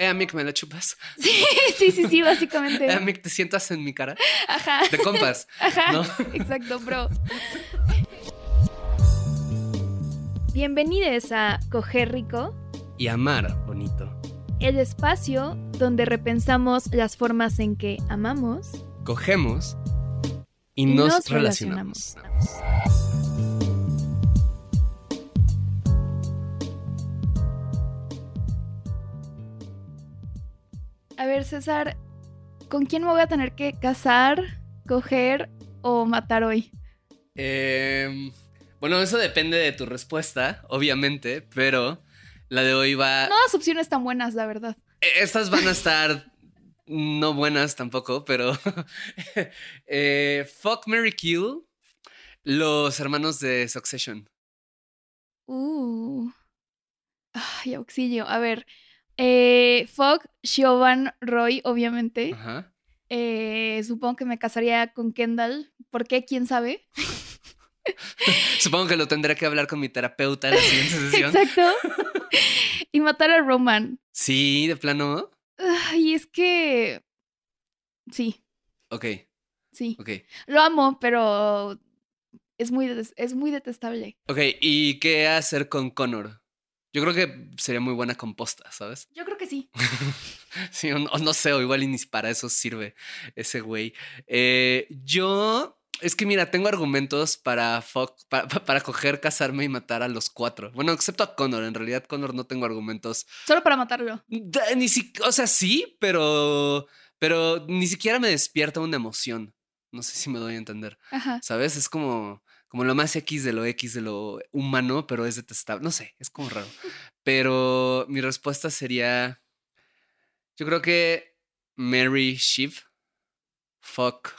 Eh, Amic, ¿me la chupas? Sí, sí, sí, sí, básicamente. Eh, Amic, ¿te sientas en mi cara? Ajá. De compas. Ajá. ¿no? Exacto, bro. Bienvenidos a Coger Rico, Y amar bonito. el espacio donde repensamos las formas en que amamos Cogemos y, y nos, relacionamos. Ver, César, ¿con quién me voy a tener que casar, coger o matar hoy? Em, bueno, eso depende de tu respuesta, obviamente, pero la de hoy va... No las opciones tan buenas, la verdad. Eh, Estas van a estar no buenas tampoco, pero... eh, fuck, Mary Kill, los hermanos de Succession. Uh. Ay, auxilio. A ver. Eh, Fogg, Siobhan Roy, obviamente. Ajá. Eh, supongo que me casaría con Kendall. ¿Por qué? ¿Quién sabe? Supongo que lo tendré que hablar con mi terapeuta en la siguiente sesión. Exacto. y matar a Roman. Sí, de plano. Ay, es que. Sí, Ok, sí. ok. Lo amo, pero es muy, es muy detestable. Ok, ¿y qué hacer con Connor? Yo creo que sería muy buena composta, ¿sabes? Yo creo que sí. Sí, o no, no sé, o igual ni para eso sirve ese güey. Eh, yo, es que mira, tengo argumentos para, fuck- pa- pa- para coger, casarme y matar a los cuatro. Bueno, excepto a Connor, en realidad Connor no tengo argumentos. Solo para matarlo. Ni si, o sea, sí, pero, pero ni siquiera me despierta una emoción. No sé si me doy a entender. Ajá. ¿Sabes? Es como, como lo más X de lo X de lo humano, pero es detestable. No sé, es como raro. Pero mi respuesta sería. Yo creo que Mary Shiv. Fuck.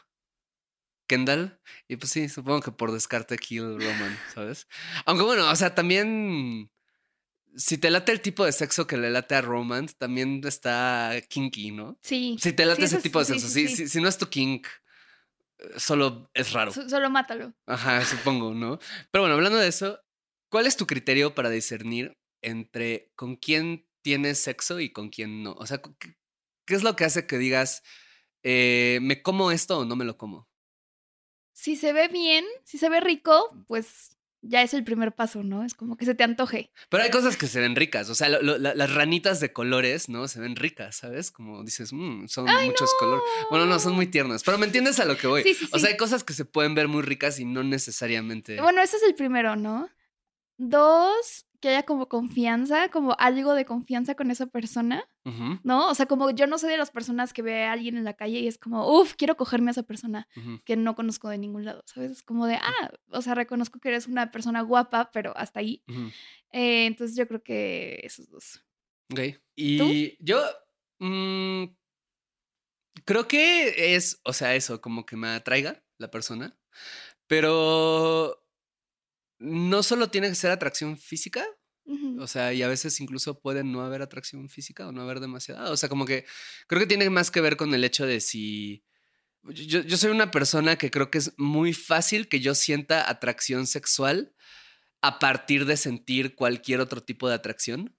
Kendall. Y pues sí, supongo que por descarte Kill Roman, ¿sabes? Aunque bueno, o sea, también. Si te late el tipo de sexo que le late a Roman, también está kinky, ¿no? Sí. Si te late Sí, ese tipo de sexo, sí, si, sí. si- si no es tu kink, solo es raro. So- solo mátalo. Ajá, supongo, ¿no? Pero bueno, hablando de eso, ¿cuál es tu criterio para discernir entre con quién tienes sexo y con quién no? O sea, ¿qué, qué es lo que hace que digas, eh, ¿me como esto o no me lo como? Si se ve bien, si se ve rico, pues ya es el primer paso, ¿no? Es como que se te antoje. Pero hay cosas que se ven ricas, o sea, lo- lo- la- las ranitas de colores, ¿no? Se ven ricas, ¿sabes? Como dices, "Mm, son muchos colores. Bueno, no, son muy tiernas, pero me entiendes a lo que voy. Sí, sí, O sea, hay cosas que se pueden ver muy ricas y no necesariamente... Bueno, ese es el primero, ¿no? Dos, que haya como confianza, como algo de confianza con esa persona, ¿no? O sea, como yo no soy de las personas que ve a alguien en la calle y es como, uff, quiero cogerme a esa persona que no conozco de ningún lado, ¿sabes? Es como de, ah, o sea, reconozco que eres una persona guapa, pero hasta ahí. Eh, entonces yo creo que esos dos. Ok. Y yo mm, creo que es, o sea, eso, como que me atraiga la persona, pero no solo tiene que ser atracción física, O sea, y a veces incluso puede no haber atracción física o no haber demasiada. O sea, como que creo que tiene más que ver con el hecho de si... Yo, yo soy una persona que creo que es muy fácil que yo sienta atracción sexual a partir de sentir cualquier otro tipo de atracción.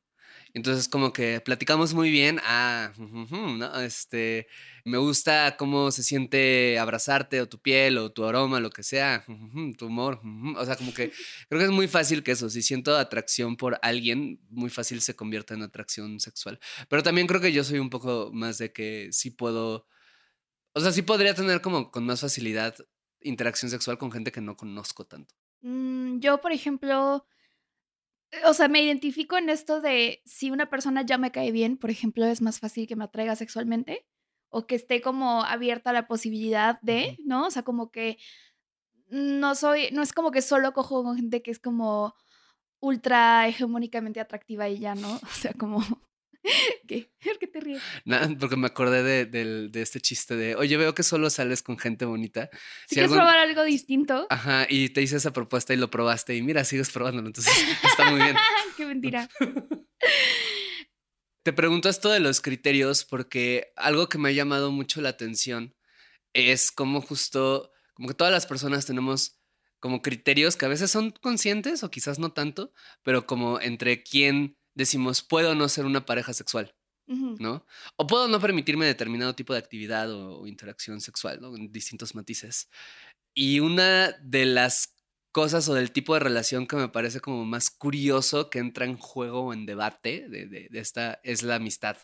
Entonces, como que platicamos muy bien. Ah, ¿no? Este, me gusta cómo se siente abrazarte o tu piel o tu aroma, lo que sea, tu humor. O sea, como que creo que es muy fácil que eso. Si siento atracción por alguien, muy fácil se convierta en atracción sexual. Pero también creo que yo soy un poco más de que sí puedo. O sea, sí podría tener como con más facilidad interacción sexual con gente que no conozco tanto. Mm, yo, por ejemplo, o sea, me identifico en esto de si una persona ya me cae bien, por ejemplo, es más fácil que me atraiga sexualmente o que esté como abierta a la posibilidad de, ¿no? O sea, como que no soy, no es como que solo cojo con gente que es como ultra hegemónicamente atractiva y ya, ¿no? O sea, como ¿Qué? ¿Por qué te ríes? Nada, porque me acordé de, este chiste de, oye, veo que solo sales con gente bonita. Si, quieres probar algo distinto. Ajá, y te hice esa propuesta y lo probaste y mira, sigues probándolo, entonces está muy bien. qué mentira. te pregunto esto de los criterios porque algo que me ha llamado mucho la atención es como justo, como que todas las personas tenemos como criterios que a veces son conscientes o quizás no tanto, pero como entre quién decimos, puedo no ser una pareja sexual, ¿no? O puedo no permitirme determinado tipo de actividad o, interacción sexual, ¿no? En distintos matices. Y una de las cosas o del tipo de relación que me parece como más curioso que entra en juego o en debate de, de, esta es la amistad,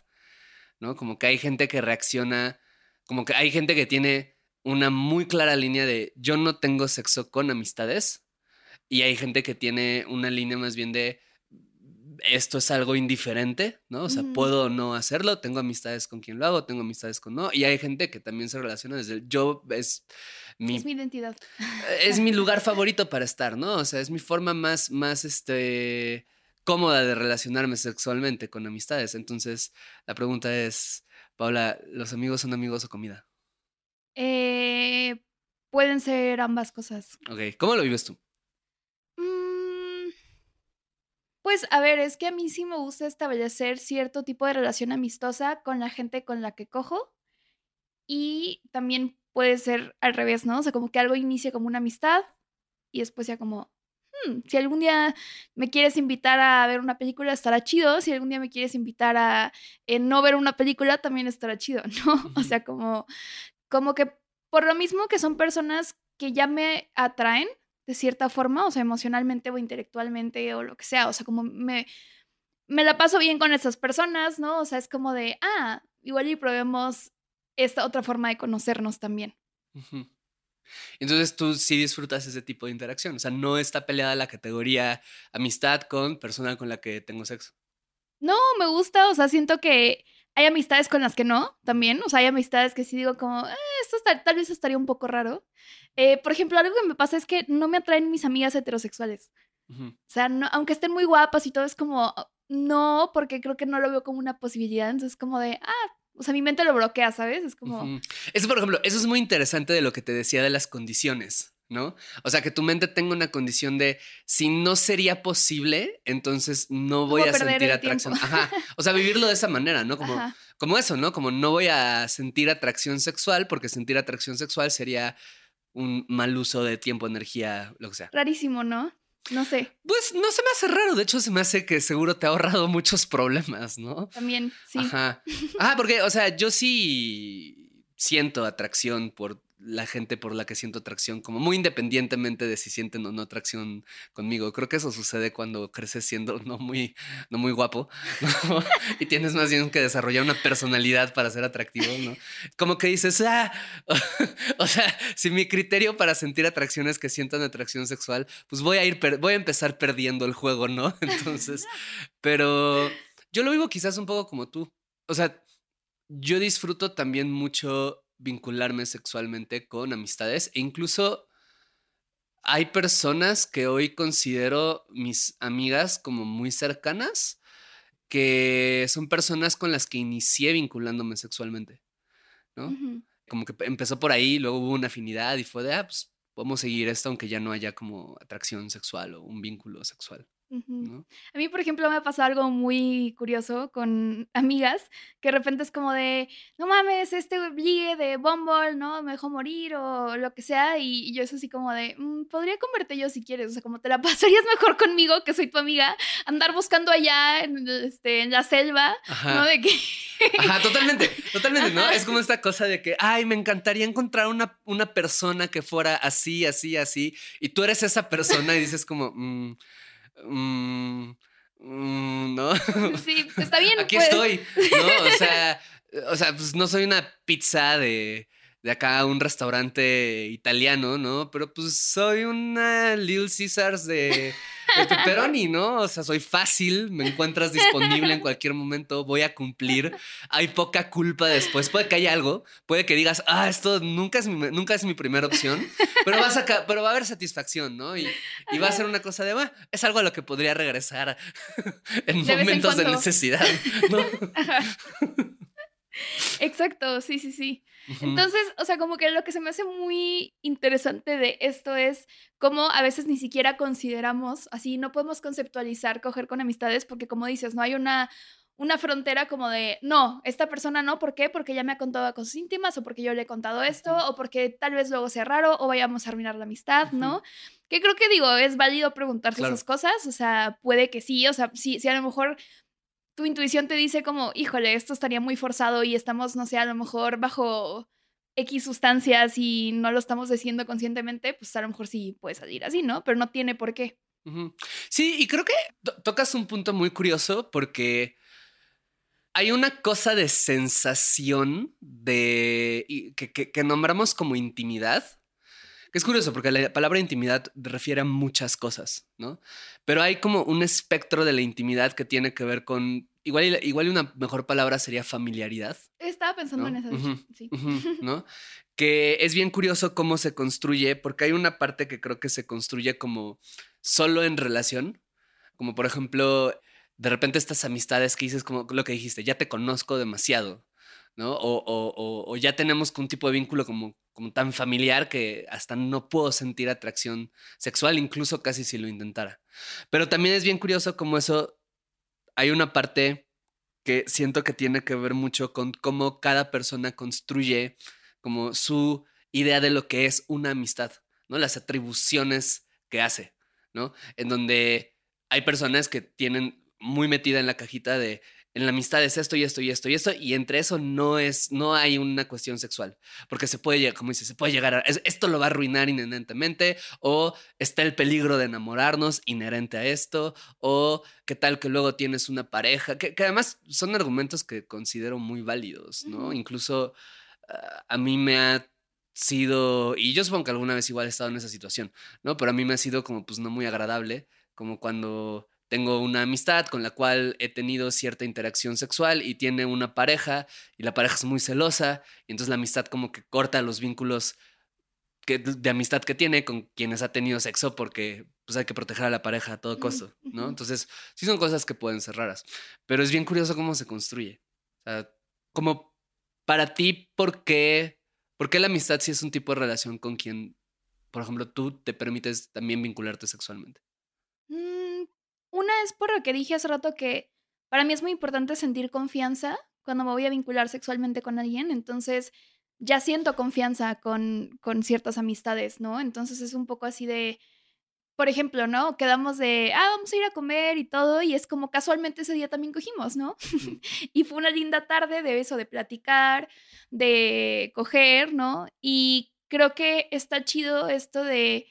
¿no? Como que hay gente que reacciona, como que hay gente que tiene una muy clara línea de yo no tengo sexo con amistades y hay gente que tiene una línea más bien de esto es algo indiferente, ¿no? O sea, puedo no hacerlo, tengo amistades con quien lo hago, tengo amistades con no, y hay gente que también se relaciona desde el yo es mi... Es mi identidad. Es mi lugar favorito para estar, ¿no? O sea, es mi forma más, más, este, cómoda de relacionarme sexualmente con amistades. Entonces, la pregunta es, Paula, ¿los amigos son amigos o comida? Eh, pueden ser ambas cosas. Ok, ¿cómo lo vives tú? Pues a ver, es que a mí sí me gusta establecer cierto tipo de relación amistosa con la gente con la que cojo y también puede ser al revés, ¿no? O sea, como que algo inicie como una amistad y después ya como, hmm, si algún día me quieres invitar a ver una película, estará chido. Si algún día me quieres invitar a eh, no ver una película, también estará chido, ¿no? O sea, como, como que por lo mismo que son personas que ya me atraen, de cierta forma, o sea, emocionalmente o intelectualmente o lo que sea, o sea, como me, me la paso bien con esas personas, ¿no? O sea, es como de, ah, igual y probemos esta otra forma de conocernos también. Entonces tú sí disfrutas ese tipo de interacción, o sea, no está peleada la categoría amistad con persona con la que tengo sexo. No, me gusta, o sea, siento que hay amistades con las que no, también. O sea, hay amistades que sí digo como, eh, esto tal vez estaría un poco raro. Eh, por ejemplo, algo que me pasa es que no me atraen mis amigas heterosexuales. O sea, aunque estén muy guapas y todo, es como, no, porque creo que no lo veo como una posibilidad. Entonces, es como de, ah, o sea, mi mente lo bloquea, ¿sabes? Es como... Eso, por ejemplo, eso es muy interesante de lo que te decía de las condiciones. ¿no? O sea, que tu mente tenga una condición de si no sería posible, entonces no voy a sentir atracción. Ajá. O sea, vivirlo de esa manera, ¿no? Como, como eso, ¿no? Como no voy a sentir atracción sexual, porque sentir atracción sexual sería un mal uso de tiempo, energía, lo que sea. Rarísimo, ¿no? No sé. Pues no se me hace raro, de hecho se me hace que seguro te ha ahorrado muchos problemas, ¿no? También, sí. Ajá. Ajá, porque, o sea, yo sí siento atracción por la gente por la que siento atracción, como muy independientemente de si sienten o no atracción conmigo. Creo que eso sucede cuando creces siendo no muy, no muy guapo y tienes más bien que desarrollar una personalidad para ser atractivo, ¿no? Como que dices, ah, o sea, si mi criterio para sentir atracción es que sientan atracción sexual, pues voy a ir, voy a empezar perdiendo el juego, ¿no? Entonces, pero yo lo vivo quizás un poco como tú. O sea, yo disfruto también mucho vincularme sexualmente con amistades e incluso hay personas que hoy considero mis amigas como muy cercanas, que son personas con las que inicié vinculándome sexualmente, ¿no? Como que empezó por ahí, luego hubo una afinidad y fue de, ah, pues podemos seguir esto aunque ya no haya como atracción sexual o un vínculo sexual. A mí, por ejemplo, me ha pasado algo muy curioso con amigas, que de repente es como de, no mames, este ligue de Bumble, ¿no? Me dejó morir o lo que sea, y, yo es así como de, mm, podría converte yo si quieres, o sea, como te la pasarías mejor conmigo, que soy tu amiga, andar buscando allá en, este, en la selva, ¿no? De que... Ajá, totalmente, totalmente, ¿no? Es como esta cosa de que, ay, me encantaría encontrar una, una persona que fuera así, así, así, y tú eres esa persona y dices como... Mm, Mm, mm, ¿no? Sí, está bien. Aquí pues. estoy, ¿no? O sea, o sea, pues no soy una pizza de, de acá, un restaurante italiano, ¿no? Pero pues soy una Little Caesars de de pepperoni, ¿no? O sea, soy fácil, me encuentras disponible en cualquier momento, voy a cumplir. Hay poca culpa después. Puede que haya algo, puede que digas, ah, esto nunca es mi, nunca es mi primera opción, pero, vas a, pero va a haber satisfacción, ¿no? Y, va a ser una cosa de, bueno, es algo a lo que podría regresar en momentos de necesidad, ¿no? Exacto, sí, sí, sí. Entonces, o sea, como que lo que se me hace muy interesante de esto es cómo a veces ni siquiera consideramos, así no podemos conceptualizar coger con amistades porque como dices, no hay una una frontera como de, no, esta persona no, ¿por qué? Porque ya me ha contado cosas íntimas o porque yo le he contado esto o porque tal vez luego sea raro o vayamos a arruinar la amistad, ¿no? Que creo que digo, es válido preguntarse esas cosas, o sea, puede que sí, o sea, si, si a lo mejor tu intuición te dice como, híjole, esto estaría muy forzado y estamos, no sé, a lo mejor bajo X sustancias y no lo estamos diciendo conscientemente, pues a lo mejor sí puede salir así, ¿no? Pero no tiene por qué. Sí, y creo que tocas un punto muy curioso porque hay una cosa de sensación de que, que nombramos como intimidad es curioso porque la palabra intimidad refiere a muchas cosas, ¿no? Pero hay como un espectro de la intimidad que tiene que ver con. Igual, igual una mejor palabra sería familiaridad. Estaba pensando en eso, sí. ¿No? Que es bien curioso cómo se construye, porque hay una parte que creo que se construye como solo en relación. Como por ejemplo, de repente estas amistades que dices, como lo que dijiste, ya te conozco demasiado. ¿No? O, ya tenemos un tipo de vínculo como, como tan familiar que hasta no puedo sentir atracción sexual, incluso casi si lo intentara. Pero también es bien curioso como eso, hay una parte que siento que tiene que ver mucho con cómo cada persona construye como su idea de lo que es una amistad, ¿no? Las atribuciones que hace, ¿no? En donde hay personas que tienen muy metida en la cajita de en la amistad es esto y esto y esto y esto, y entre eso no es, no hay una cuestión sexual, porque se puede, como dice, se puede llegar a, esto lo va a arruinar inherentemente, o está el peligro de enamorarnos inherente a esto, o qué tal que luego tienes una pareja, que, además son argumentos que considero muy válidos, ¿no? Incluso ah, a mí me ha sido, y yo supongo que alguna vez igual he estado en esa situación, ¿no? Pero a mí me ha sido como pues no muy agradable, como cuando tengo una amistad con la cual he tenido cierta interacción sexual y tiene una pareja y la pareja es muy celosa y entonces la amistad como que corta los vínculos que, de amistad que tiene con quienes ha tenido sexo porque pues hay que proteger a la pareja a todo costo, ¿no? Entonces sí son cosas que pueden ser raras, pero es bien curioso cómo se construye. O sea, como para ti, ¿por qué, ¿por qué la amistad sí es un tipo de relación con quien, por ejemplo, tú te permites también vincularte sexualmente? Una es por lo que dije hace rato que para mí es muy importante sentir confianza cuando me voy a vincular sexualmente con alguien. Entonces, ya siento confianza con, con ciertas amistades, ¿no? Entonces es un poco así de, por ejemplo, ¿no? Quedamos de, ah, vamos a ir a comer y todo, y es como casualmente ese día también cogimos, ¿no? y fue una linda tarde de eso, de platicar, de coger, ¿no? Y creo que está chido esto de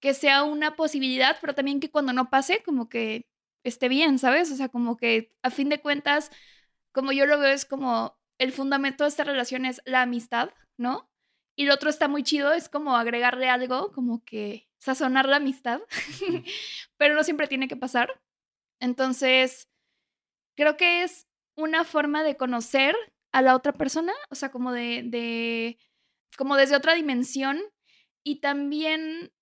que sea una posibilidad, pero también que cuando no pase, como que esté bien, ¿sabes? O sea, como que a fin de cuentas, como yo lo veo, es como el fundamento de esta relación es la amistad, ¿no? Y lo otro está muy chido, es como agregarle algo, como que sazonar la amistad, pero no siempre tiene que pasar. Entonces, creo que es una forma de conocer a la otra persona, o sea, como de, de como desde otra dimensión y también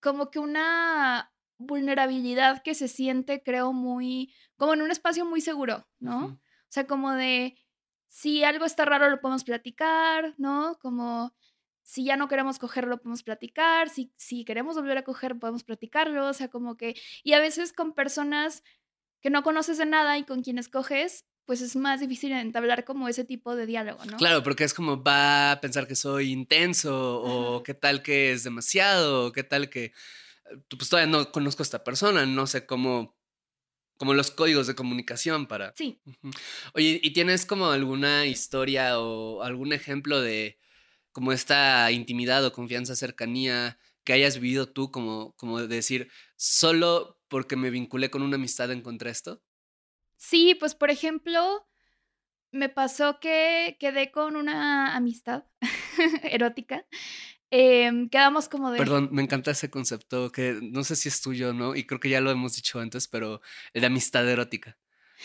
como que una vulnerabilidad que se siente, creo, muy, como en un espacio muy seguro, ¿no? O sea, como de, si algo está raro lo podemos platicar, ¿no? Como, si ya no queremos cogerlo, podemos platicar, si, si queremos volver a coger, podemos platicarlo, o sea, como que, y a veces con personas que no conoces de nada y con quienes coges, pues es más difícil entablar como ese tipo de diálogo, ¿no? Claro, porque es como va a pensar que soy intenso o qué tal que es demasiado, o qué tal que eh, pues todavía no conozco a esta persona, no sé cómo como los códigos de comunicación para Sí. Oye, ¿y tienes como alguna historia o algún ejemplo de como esta intimidad o confianza, cercanía que hayas vivido tú como como de decir, solo porque me vinculé con una amistad encontré esto? Sí, pues por ejemplo, me pasó que quedé con una amistad erótica. em, quedamos como de... Perdón, me encanta ese concepto que no sé si es tuyo, ¿no? Y creo que ya lo hemos dicho antes, pero de amistad erótica,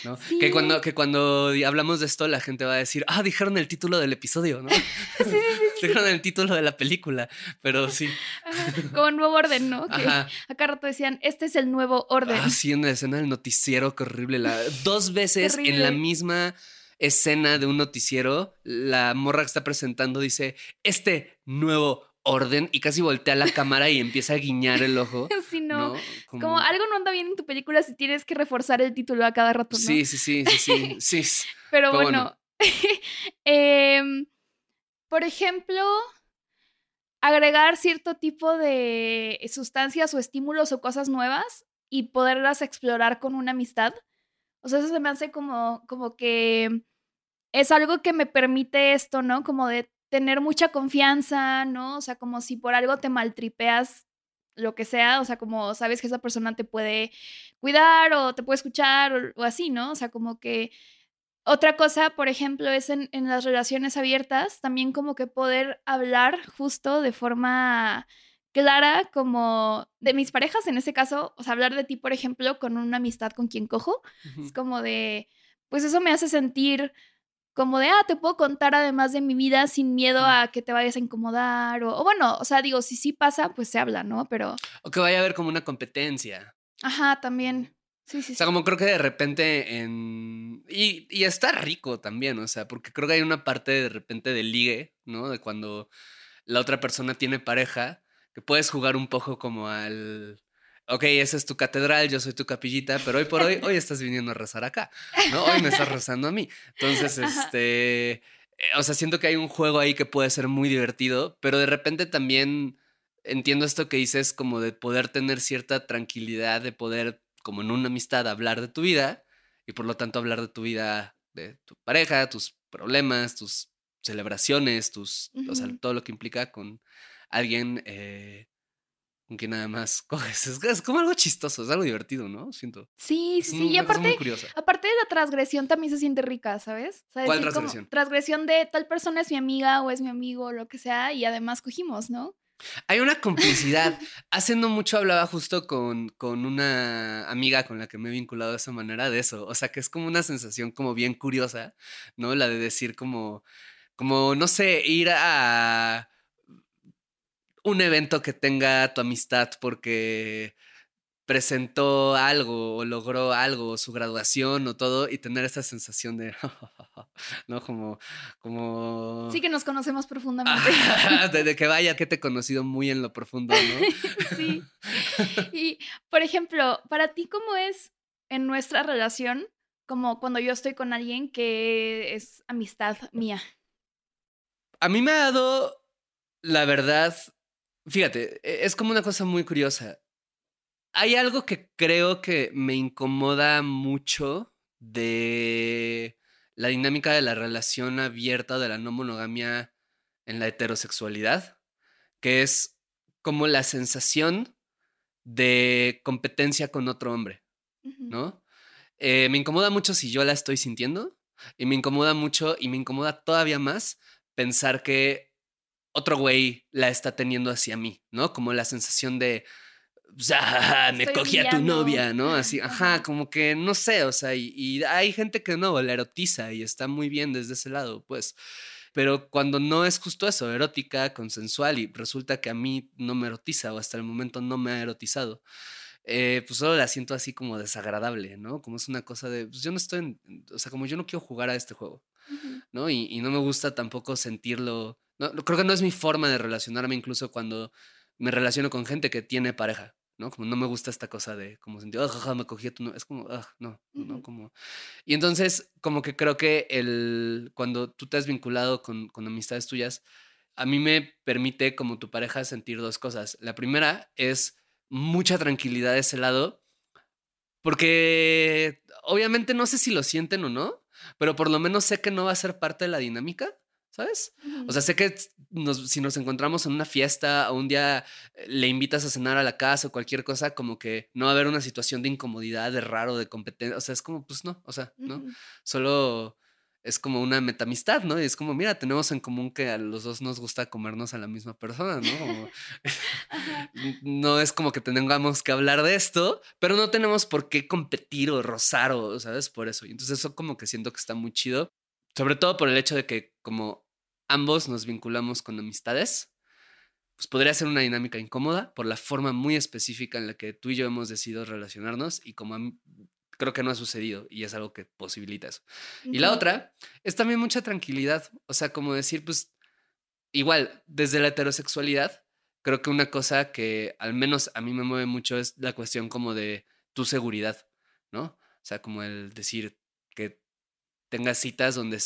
¿no? Que cuando, que cuando hablamos de esto, la gente va a decir, ah, dijeron el título del episodio, ¿no? Sí, sí, dijeron el título de la película, pero sí. Ajá, Como nuevo orden, ¿no? Que Ajá. acá rato decían, este es el nuevo orden. Ah, sí, en la escena del noticiero, qué horrible. La, dos veces en la misma escena de un noticiero, la morra que está presentando dice, este nuevo orden, y casi voltea la cámara y empieza a guiñar el ojo. Sí, no. ¿no? Como algo no anda bien en tu película si tienes que reforzar el título a cada rato, ¿no? Sí, sí, sí, sí, sí, sí. s- Pero Pero bueno, em, por ejemplo, agregar cierto tipo de sustancias o estímulos o cosas nuevas y poderlas explorar con una amistad. O sea, eso se me hace como, como que es algo que me permite esto, ¿no? Como de tener mucha confianza, ¿no? O sea, como si por algo te maltripeas, lo que sea, o sea, como sabes que esa persona te puede cuidar o te puede escuchar o, o así, ¿no? O sea, como que otra cosa, por ejemplo, es en, en las relaciones abiertas, también como que poder hablar justo de forma clara, como de mis parejas, en este caso, o sea, hablar de ti, por ejemplo, con una amistad con quien cojo, es como de, pues eso me hace sentir como de, ah, te puedo contar además de mi vida sin miedo a que te vayas a incomodar, o, o bueno, o sea, digo, si sí pasa, pues se habla, ¿no? Pero, O que vaya a haber como una competencia. ajá, también. Sí, sí, O sí. sea, como creo que de repente en... Y, y está rico también, o sea, porque creo que hay una parte de repente de ligue, ¿no? De cuando la otra persona tiene pareja, que puedes jugar un poco como al... Ok, esa es tu catedral, yo soy tu capillita, pero hoy por hoy, hoy estás viniendo a rezar acá, ¿no? Hoy me estás rezando a mí. Entonces, este... eh, O sea, siento que hay un juego ahí que puede ser muy divertido, pero de repente también entiendo esto que dices como de poder tener cierta tranquilidad, de poder, como en una amistad, hablar de tu vida y por lo tanto hablar de tu vida, de tu pareja, tus problemas, tus celebraciones, tus, o sea, todo lo que implica con alguien eh, con quien nada más coges. Es, como algo chistoso, es algo divertido, ¿no? Siento. Sí, sí, sí. Y aparte, aparte de la transgresión también se siente rica, ¿sabes? O sea, ¿Cuál como, transgresión? transgresión de tal persona es mi amiga o es mi amigo o lo que sea y además cogimos, ¿no? Hay una complicidad. Hace no mucho hablaba justo con, con una amiga con la que me he vinculado de esa manera de eso. O sea, que es como una sensación como bien curiosa, ¿no? La de decir como, como, no sé, ir a un evento que tenga tu amistad porque presentó algo o logró algo, o su graduación o todo, y tener esa sensación de, ¿no? Como, como... Sí que nos conocemos profundamente. Ah, de, de que vaya que te he conocido muy en lo profundo, ¿no? sí. Y, por ejemplo, para ti, ¿cómo es en nuestra relación? Como cuando yo estoy con alguien que es amistad mía. A mí me ha dado, la verdad, fíjate, e- es como una cosa muy curiosa. Hay algo que creo que me incomoda mucho de la dinámica de la relación abierta o de la no monogamia en la heterosexualidad, que es como la sensación de competencia con otro hombre. ¿no? Eh, me incomoda mucho si yo la estoy sintiendo y me incomoda mucho y me incomoda todavía más pensar que otro güey la está teniendo hacia mí, ¿no? Como la sensación de, sea, me Estoy cogí a tu novia, ¿no? Así, ajá, como que no sé, o sea, y, y hay gente que no, la erotiza y está muy bien desde ese lado, pues. Pero cuando no es justo eso, erótica, consensual, y resulta que a mí no me erotiza o hasta el momento no me ha erotizado, eh, pues solo la siento así como desagradable, ¿no? Como es una cosa de, pues yo no estoy, en- o sea, como yo no quiero jugar a este juego. ¿no? Y, y no me gusta tampoco sentirlo No, creo que no es mi forma de relacionarme incluso cuando me relaciono con gente que tiene pareja, ¿no? Como no me gusta esta cosa de como sentir, oh, me cogí a tu no, es como, ah, no, no, como... Y entonces, como que creo que el, cuando tú te has vinculado con, con amistades tuyas, a mí me permite como tu pareja sentir dos cosas. La primera es mucha tranquilidad de ese lado, porque obviamente no sé si lo sienten o no, pero por lo menos sé que no va a ser parte de la dinámica, ¿sabes? O sea, sé que nos- si nos encontramos en una fiesta o un día eh, le invitas a cenar a la casa o cualquier cosa, como que no va a haber una situación de incomodidad, de raro, de competencia. O sea, es como, pues no, o sea, ¿no? Solo es como una metamistad, ¿no? Y es como, mira, tenemos en común que a los dos nos gusta comernos a la misma persona, ¿no? Como- no es como que tengamos que hablar de esto, pero no tenemos por qué competir o rozar o, ¿sabes? Por eso. Y entonces eso como que siento que está muy chido, sobre todo por el hecho de que como ambos nos vinculamos con amistades, pues podría ser una dinámica incómoda por la forma muy específica en la que tú y yo hemos decidido relacionarnos y como mí- creo que no ha sucedido y es algo que posibilita eso. Y la otra es también mucha tranquilidad, o sea, como decir, pues, igual, desde la heterosexualidad, creo que una cosa que al menos a mí me mueve mucho es la cuestión como de tu seguridad, ¿no? O sea, como el decir que tengas citas donde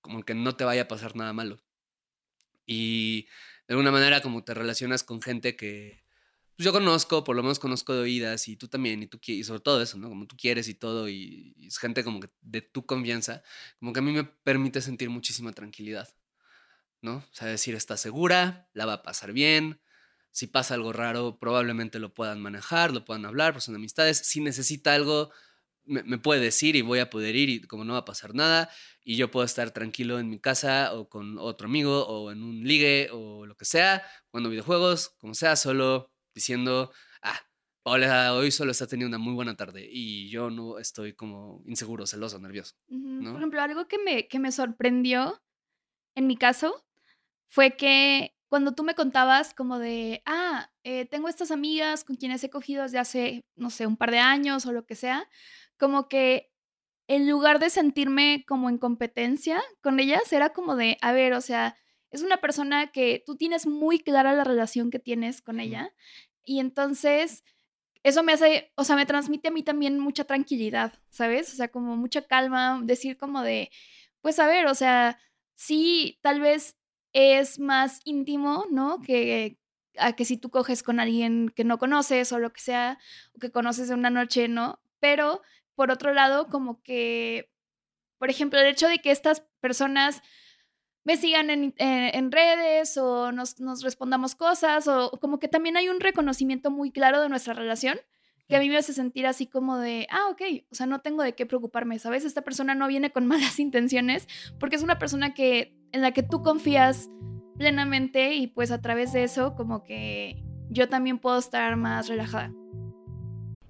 como que no te vaya a pasar nada malo. Y de alguna manera como te relacionas con gente que pues, yo conozco, por lo menos conozco de oídas y tú también, y tú y sobre todo eso, ¿no? Como tú quieres y todo, y, y es gente como que de tu confianza, como que a mí me permite sentir muchísima tranquilidad, ¿no? O sea, decir, está segura, la va a pasar bien, si pasa algo raro, probablemente lo puedan manejar, lo puedan hablar, pues son amistades, si necesita algo, me, me puede decir y voy a poder ir y como no va a pasar nada, y yo puedo estar tranquilo en mi casa o con otro amigo o en un ligue o lo que sea, jugando videojuegos, como sea, solo diciendo, ah, hola, hoy solo está teniendo una muy buena tarde y yo no estoy como inseguro, celoso, nervioso. ¿no? Por ejemplo, algo que me, que me sorprendió en mi caso fue que cuando tú me contabas como de, ah, eh, tengo estas amigas con quienes he cogido desde hace, no sé, un par de años o lo que sea, como que en lugar de sentirme como en competencia con ellas, era como de, a ver, o sea, es una persona que tú tienes muy clara la relación que tienes con ella y entonces eso me hace, o sea, me transmite a mí también mucha tranquilidad, ¿sabes? O sea, como mucha calma, decir como de, pues a ver, o sea, sí, tal vez es más íntimo, ¿no? Que a que si tú coges con alguien que no conoces o lo que sea, o que conoces de una noche, ¿no? Pero por otro lado, como que, por ejemplo, el hecho de que estas personas me sigan en, eh, en redes o nos, nos respondamos cosas o como que también hay un reconocimiento muy claro de nuestra relación que a mí me hace sentir así como de, ah, ok, o sea, no tengo de qué preocuparme, ¿sabes? Esta persona no viene con malas intenciones porque es una persona que, en la que tú confías plenamente y pues a través de eso como que yo también puedo estar más relajada.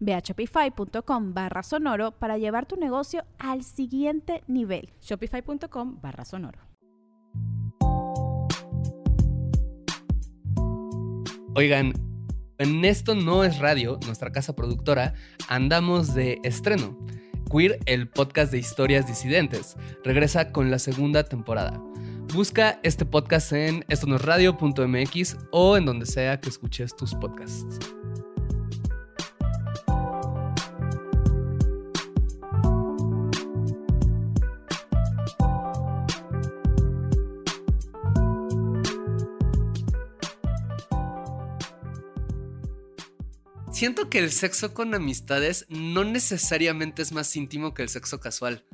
Ve a shopify.com barra sonoro para llevar tu negocio al siguiente nivel. Shopify.com barra sonoro. Oigan, en esto no es radio, nuestra casa productora, andamos de estreno. Queer, el podcast de historias disidentes, regresa con la segunda temporada. Busca este podcast en estonosradio.mx o en donde sea que escuches tus podcasts. Siento que el sexo con amistades no necesariamente es más íntimo que el sexo casual.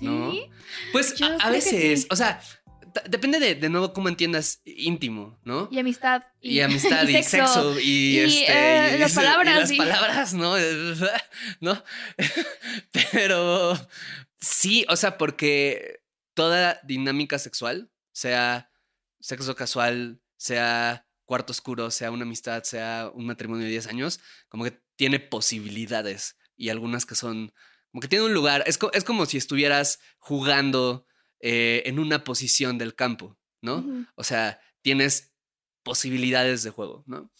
¿no? ¿Sí? Pues a, veces, sí. o sea, depende de, de nuevo cómo entiendas íntimo, ¿no? Y amistad. Y, amistad y, sexo, y, y, este, eh, y- las y palabras, las palabras, ¿no? ¿No? Pero sí, o sea, porque toda dinámica sexual, sea sexo casual, sea cuarto oscuro, sea una amistad, sea un matrimonio de 10 años, como que tiene posibilidades y algunas que son, como que tiene un lugar, es, co- es como si estuvieras jugando eh, en una posición del campo, ¿no? O sea, tienes posibilidades de juego, ¿no?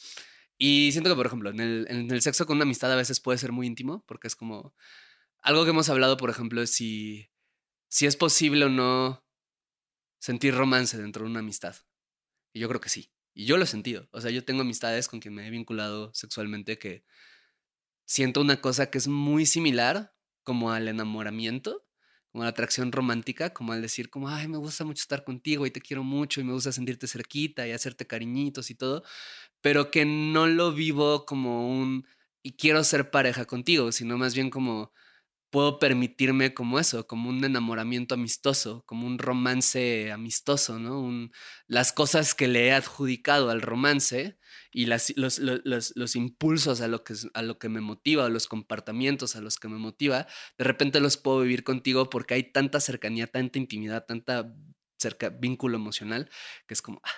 Y siento que, por ejemplo, en el, en el sexo con una amistad a veces puede ser muy íntimo, porque es como algo que hemos hablado, por ejemplo, es si, si es posible o no sentir romance dentro de una amistad. Y yo creo que sí. Y yo lo he sentido. O sea, yo tengo amistades con quien me he vinculado sexualmente que siento una cosa que es muy similar como al enamoramiento, como a la atracción romántica, como al decir como, ay, me gusta mucho estar contigo y te quiero mucho y me gusta sentirte cerquita y hacerte cariñitos y todo, pero que no lo vivo como un, y quiero ser pareja contigo, sino más bien como puedo permitirme como eso, como un enamoramiento amistoso, como un romance amistoso, ¿no? Un, las cosas que le he adjudicado al romance y los, lo- los, los impulsos a lo, que, a lo que me motiva, o los comportamientos a los que me motiva, de repente los puedo vivir contigo porque hay tanta cercanía, tanta intimidad, tanta vínculo emocional, que es como, ah,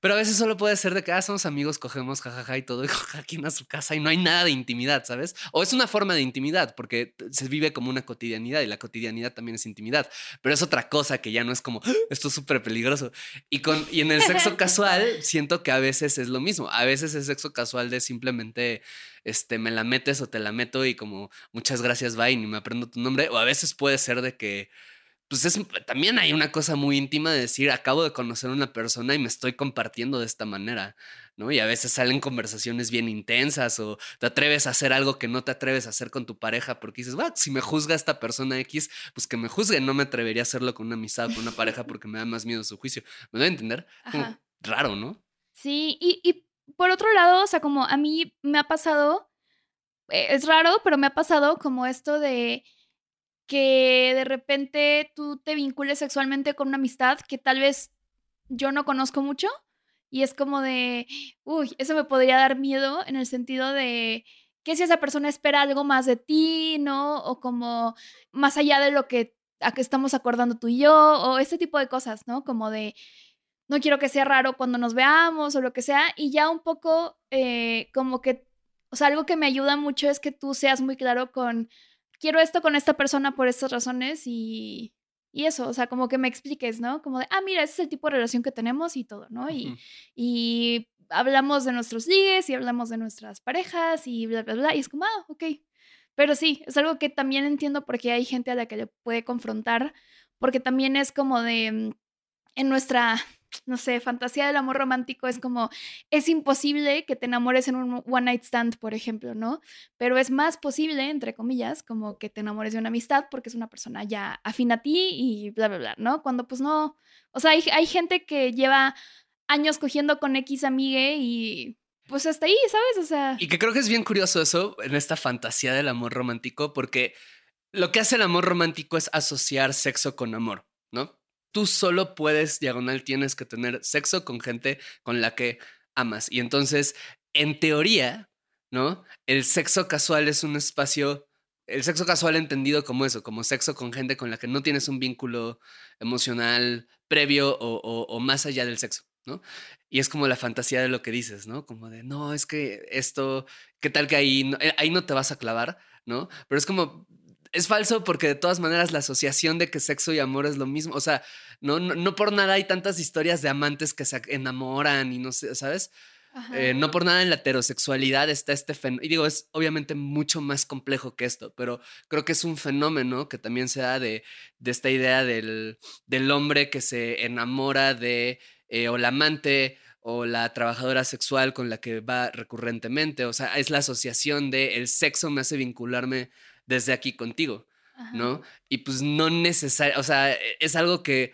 pero a veces solo puede ser de que ah, somos amigos, cogemos jajaja y todo, y cada quien a su casa y no hay nada de intimidad, ¿sabes? O es una forma de intimidad, porque se vive como una cotidianidad y la cotidianidad también es intimidad, pero es otra cosa que ya no es como "Ah, esto es súper peligroso. Y, con, y en el sexo casual siento que a veces es lo mismo, a veces es sexo casual de simplemente este, me la metes o te la meto y como muchas gracias, bye, y ni me aprendo tu nombre, o a veces puede ser de que pues es, también hay una cosa muy íntima de decir, acabo de conocer a una persona y me estoy compartiendo de esta manera, ¿no? Y a veces salen conversaciones bien intensas o te atreves a hacer algo que no te atreves a hacer con tu pareja porque dices, va, si me juzga esta persona X, pues que me juzgue, no me atrevería a hacerlo con una amistad o con una pareja porque me da más miedo su juicio. ¿Me doy a entender? Como raro, ¿no? Sí, y, y por otro lado, o sea, como a mí me ha pasado, eh, es raro, pero me ha pasado como esto de que de repente tú te vincules sexualmente con una amistad que tal vez yo no conozco mucho y es como de, uy, eso me podría dar miedo en el sentido de que si esa persona espera algo más de ti, ¿no? O como más allá de lo que estamos acordando tú y yo, o este tipo de cosas, ¿no? Como de, no quiero que sea raro cuando nos veamos o lo que sea, y ya un poco eh, como que, o sea, algo que me ayuda mucho es que tú seas muy claro con, quiero esto con esta persona por estas razones y, y eso, o sea, como que me expliques, ¿no? Como de, ah, mira, ese es el tipo de relación que tenemos y todo, ¿no? Y, Ujú. y hablamos de nuestros ligues y hablamos de nuestras parejas y bla, bla, bla, y es como, ah, ok. Pero sí, es algo que también entiendo porque hay gente a la que le puede confrontar, porque también es como de, mm, en nuestra, no sé, fantasía del amor romántico es como, es imposible que te enamores en un one night stand, por ejemplo, ¿no? Pero es más posible, entre comillas, como que te enamores de una amistad porque es una persona ya afín a ti y bla, bla, bla, ¿no? Cuando pues no, o sea, hay, hay gente que lleva años cogiendo con X amigue y pues hasta ahí, ¿sabes? O sea, Y que creo que es bien curioso eso en esta fantasía del amor romántico, porque lo que hace el amor romántico es asociar sexo con amor, ¿no? Tú solo puedes, diagonal, tienes que tener sexo con gente con la que amas. Y entonces, en teoría, ¿no? El sexo casual es un espacio, el sexo casual entendido como eso, como sexo con gente con la que no tienes un vínculo emocional previo o, o- más allá del sexo, ¿no? Y es como la fantasía de lo que dices, ¿no? Como de, no, es que esto, ¿qué tal que ahí eh, ahí no te vas a clavar, ¿no? Pero es como, es falso porque de todas maneras la asociación de que sexo y amor es lo mismo, o sea, no, no, no por nada hay tantas historias de amantes que se enamoran y no sé, ¿sabes? Eh, no por nada en la heterosexualidad está este fenómeno. Y digo, es obviamente mucho más complejo que esto, pero creo que es un fenómeno que también se da de, de esta idea del, del hombre que se enamora de eh, o la amante o la trabajadora sexual con la que va recurrentemente. O sea, es la asociación de el sexo me hace vincularme desde aquí contigo, Ajá. ¿no? Y pues no necesario, o sea, e- es algo que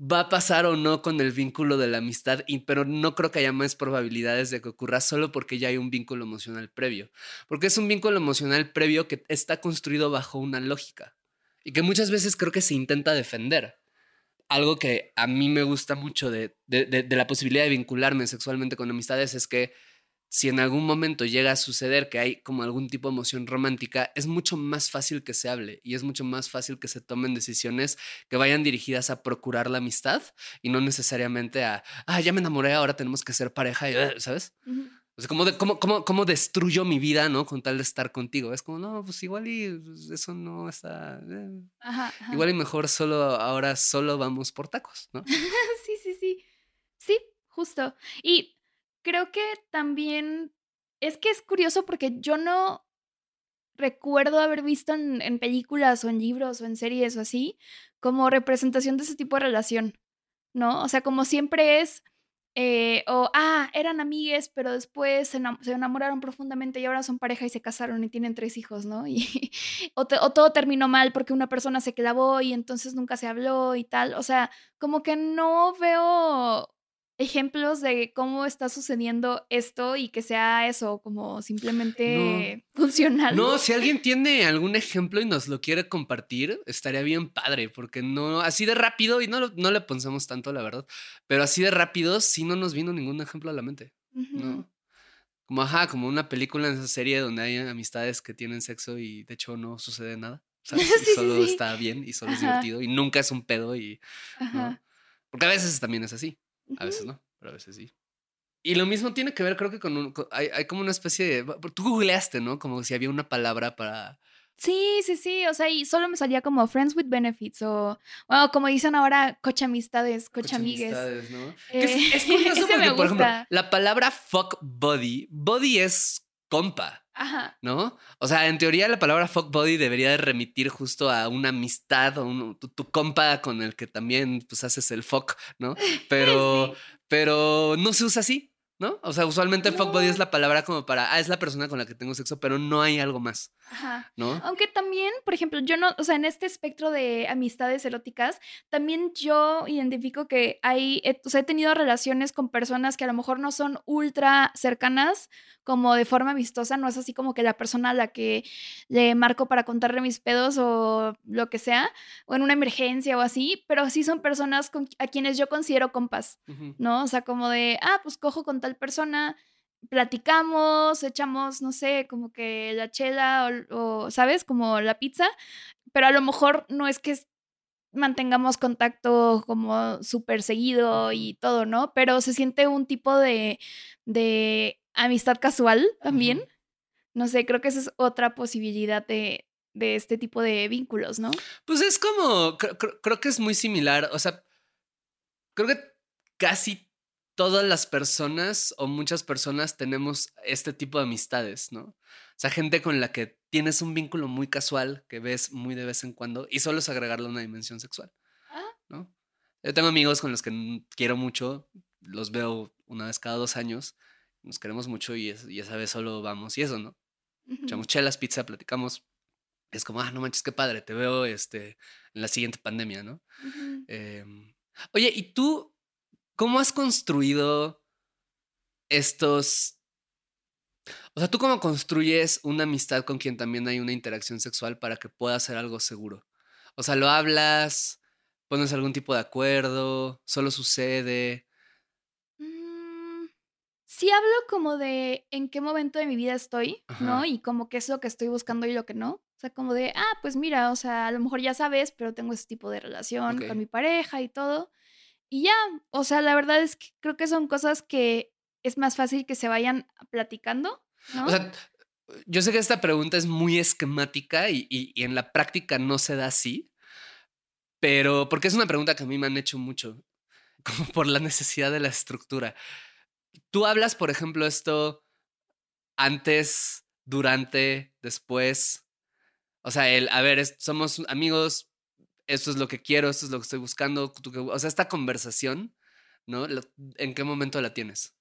va a pasar o no con el vínculo de la amistad, y, pero no creo que haya más probabilidades de que ocurra solo porque ya hay un vínculo emocional previo. Porque es un vínculo emocional previo que está construido bajo una lógica y que muchas veces creo que se intenta defender. Algo que a mí me gusta mucho de, de, de la posibilidad de vincularme sexualmente con amistades es que si en algún momento llega a suceder que hay como algún tipo de emoción romántica, es mucho más fácil que se hable y es mucho más fácil que se tomen decisiones que vayan dirigidas a procurar la amistad y no necesariamente a, ah, ya me enamoré, ahora tenemos que ser pareja, ¿sabes? O sea, ¿cómo, cómo, cómo, destruyo mi vida, ¿no? Con tal de estar contigo. Es como, no, pues igual y pues, eso no está... Eh, igual y mejor solo, ahora solo vamos por tacos, ¿no? sí, sí, sí. Sí, justo. Y creo que también es que es curioso porque yo no recuerdo haber visto en, películas o en libros o en series o así como representación de ese tipo de relación, ¿no? O sea, como siempre es, eh, o, ah, eran amigues, pero después se, enamoraron profundamente y ahora son pareja y se casaron y tienen tres hijos, ¿no? Y, o, o, todo terminó mal porque una persona se clavó y entonces nunca se habló y tal. O sea, como que no veo ejemplos de cómo está sucediendo esto y que sea eso como simplemente funcional. No, si alguien tiene algún ejemplo y nos lo quiere compartir, estaría bien padre, porque no, así de rápido, y no, no le pensamos tanto, la verdad, pero así de rápido sí no nos vino ningún ejemplo a la mente. No. Como, ajá, como una película en esa serie donde hay amistades que tienen sexo y de hecho no sucede nada. solo está bien y solo es divertido y nunca es un pedo y... Porque a veces también es así. A veces no, pero a veces sí. Y lo mismo tiene que ver, creo que con un. hay, hay, como una especie de. Tú googleaste, ¿no? Como si había una palabra para. Sí, sí, sí. O sea, y solo me salía como Friends with Benefits o. Bueno, como dicen ahora, cochamistades, cochamigues. Cochamistades, ¿no? es, es, curioso porque, por ejemplo, la palabra fuck body, body es compa. Ajá. ¿No? O sea, en teoría la palabra fuck body debería de remitir justo a una amistad o un, tu, compa con el que también pues haces el fuck, ¿no? Pero, pero no se usa así. ¿No? O sea, usualmente fuck body es la palabra como para, ah, es la persona con la que tengo sexo, pero no hay algo más. Ajá. ¿No? Aunque también, por ejemplo, yo no, o sea, en este espectro de amistades eróticas, también yo identifico que hay, o sea, he tenido relaciones con personas que a lo mejor no son ultra cercanas, como de forma amistosa, no es así como que la persona a la que le marco para contarle mis pedos o lo que sea, o en una emergencia o así, pero sí son personas a quienes yo considero compas, ¿no? O sea, como de, ah, pues cojo con tal persona, platicamos, echamos, no sé, como que la chela o, ¿sabes? Como la pizza, pero a lo mejor no es que mantengamos contacto como súper seguido y todo, ¿no? Pero se siente un tipo de, de amistad casual también. No sé, creo que esa es otra posibilidad de, de este tipo de vínculos, ¿no? Pues es como, creo que es muy similar, o sea, creo que casi todas las personas o muchas personas tenemos este tipo de amistades, ¿no? O sea, gente con la que tienes un vínculo muy casual que ves muy de vez en cuando y solo es agregarle una dimensión sexual, ah. ¿no? Yo tengo amigos con los que quiero mucho, los veo una vez cada dos años, nos queremos mucho y, esa vez solo vamos y eso, ¿no? Echamos chelas, pizza, platicamos. Es como, ah, no manches, qué padre, te veo este, en la siguiente pandemia, ¿no? Em, oye, ¿y tú ¿Cómo has construido estos... O sea, ¿tú cómo construyes una amistad con quien también hay una interacción sexual para que pueda ser algo seguro? O sea, ¿lo hablas? ¿Pones algún tipo de acuerdo? ¿Solo sucede? Mm, sí hablo como de en qué momento de mi vida estoy, ¿no? Y como qué es lo que estoy buscando y lo que no. O sea, como de, ah, pues mira, o sea, a lo mejor ya sabes, pero tengo ese tipo de relación con mi pareja y todo. Y ya, o sea, la verdad es que creo que son cosas que es más fácil que se vayan platicando. ¿no? O sea, yo sé que esta pregunta es muy esquemática y, en la práctica no se da así, pero porque es una pregunta que a mí me han hecho mucho, como por la necesidad de la estructura. Tú hablas, por ejemplo, esto antes, durante, después. O sea, el, a ver, somos amigos, esto es lo que quiero, esto es lo que estoy buscando. O sea, esta conversación, ¿no? ¿En qué momento la tienes?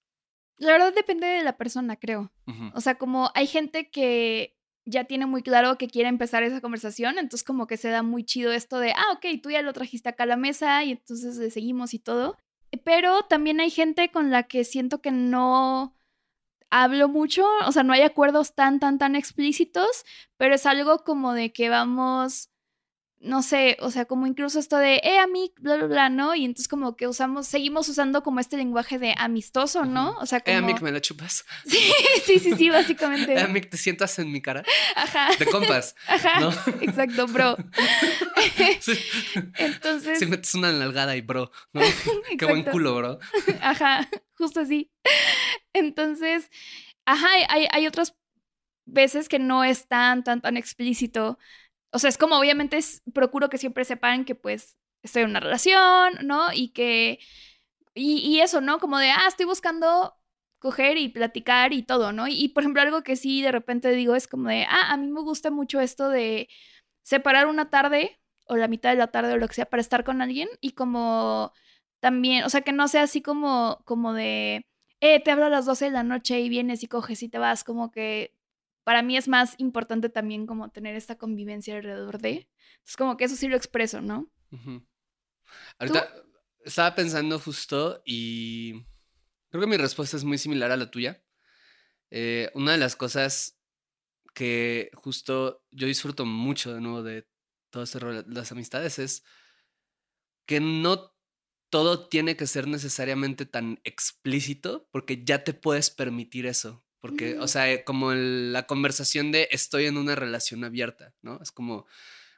La verdad depende de la persona, creo. O sea, como hay gente que ya tiene muy claro que quiere empezar esa conversación, entonces como que se da muy chido esto de, ah, ok, tú ya lo trajiste acá a la mesa y entonces le seguimos y todo. Pero también hay gente con la que siento que no hablo mucho, o sea, no hay acuerdos tan, tan, tan explícitos, pero es algo como de que vamos no sé, o sea, como incluso esto de, eh, amic, bla, bla, bla, ¿no? Y entonces como que usamos, seguimos usando como este lenguaje de amistoso, ¿no? O sea, Eh, como... amic, me la chupas. Sí, sí, sí, sí, básicamente. Eh, amic, te sientas en mi cara. Ajá. De compas. Ajá. ¿no? Exacto, bro. Sí. Entonces, Si metes una nalgada y bro, ¿no? Qué buen culo, bro. ajá, justo así. Entonces, ajá, hay, hay otras veces que no es tan, tan, tan explícito. O sea, es como obviamente es- procuro que siempre sepan que pues estoy en una relación, ¿no? Y que, y, y eso, ¿no? Como de, ah, estoy buscando coger y platicar y todo, ¿no? Y, por ejemplo, algo que sí de repente digo es como de, ah, a mí me gusta mucho esto de separar una tarde o la mitad de la tarde o lo que sea para estar con alguien y como también, o sea, que no sea así como, como de, eh, te hablo a las 12 de la noche y vienes y coges y te vas, como que para mí es más importante también como tener esta convivencia alrededor de. Es como que eso sí lo expreso, ¿no? Ahorita estaba pensando justo y creo que mi respuesta es muy similar a la tuya. Eh, una de las cosas que justo yo disfruto mucho de nuevo de todas estas rela- las amistades es que no todo tiene que ser necesariamente tan explícito porque ya te puedes permitir eso. Porque, o sea, eh, como el- la conversación de estoy en una relación abierta, ¿no? Es como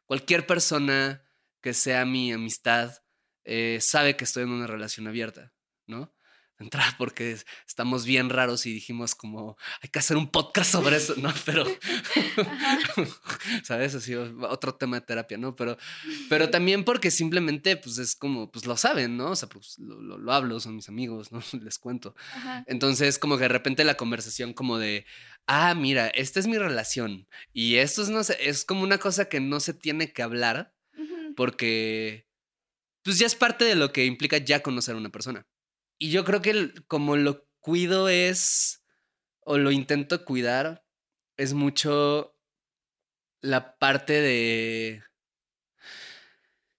cualquier persona que sea mi amistad eh, sabe que estoy en una relación abierta, ¿no? De Entrada porque es- estamos bien raros y dijimos como, hay que hacer un podcast sobre eso, ¿no? Pero, ¿sabes? Así, otro tema de terapia, ¿no? Pero, pero también porque simplemente, pues es como, pues lo saben, ¿no? O sea, pues lo, lo- lo hablo, son mis amigos, ¿no? Les cuento. Ajá. Entonces, como que de repente la conversación como de, ah, mira, esta es mi relación y esto es, no sé, es como una cosa que no se tiene que hablar porque, pues ya es parte de lo que implica ya conocer a una persona. Y yo creo que como lo cuido es, o lo intento cuidar, es mucho la parte de...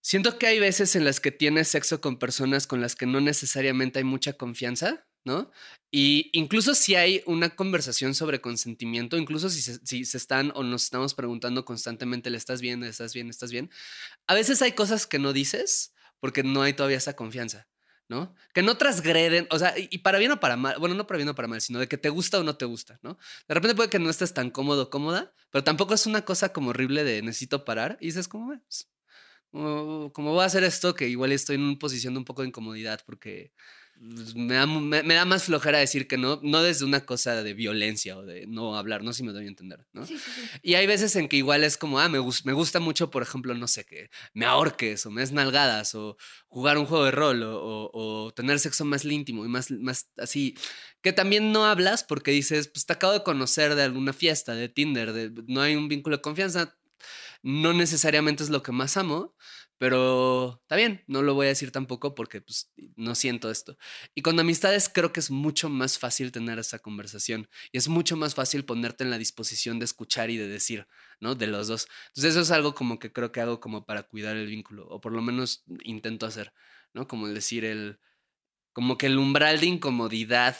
Siento que hay veces en las que tienes sexo con personas con las que no necesariamente hay mucha confianza, ¿no? Y incluso si hay una conversación sobre consentimiento, incluso si se, si se están o nos estamos preguntando constantemente, ¿le estás bien? ¿Le estás bien? ¿Estás bien? A veces hay cosas que no dices porque no hay todavía esa confianza, ¿no? Que no transgreden, o sea, y, para bien o para mal, bueno, no para bien o para mal, sino de que te gusta o no te gusta, ¿no? De repente puede que no estés tan cómodo cómoda, pero tampoco es una cosa como horrible de necesito parar y dices como, "Bueno, pues, como, como voy a hacer esto, que igual estoy en una posición de un poco de incomodidad porque me da, me, me da más flojera decir que no, no desde una cosa de violencia o de no hablar, no sé si me doy a entender, ¿no? Sí, sí, sí. Y hay veces en que igual es como, ah, me, me gusta mucho, por ejemplo, no sé, que me ahorques o me des nalgadas o jugar un juego de rol o, o- o tener sexo más íntimo y más, más así, que también no hablas porque dices, pues te acabo de conocer de alguna fiesta, de Tinder, de, no hay un vínculo de confianza, no necesariamente es lo que más amo, pero está bien, no lo voy a decir tampoco porque pues, no siento esto. Y con amistades creo que es mucho más fácil tener esa conversación y es mucho más fácil ponerte en la disposición de escuchar y de decir, ¿no? De los dos. Entonces eso es algo como que creo que hago como para cuidar el vínculo, o por lo menos intento hacer, ¿no? Como decir el, como que el umbral de incomodidad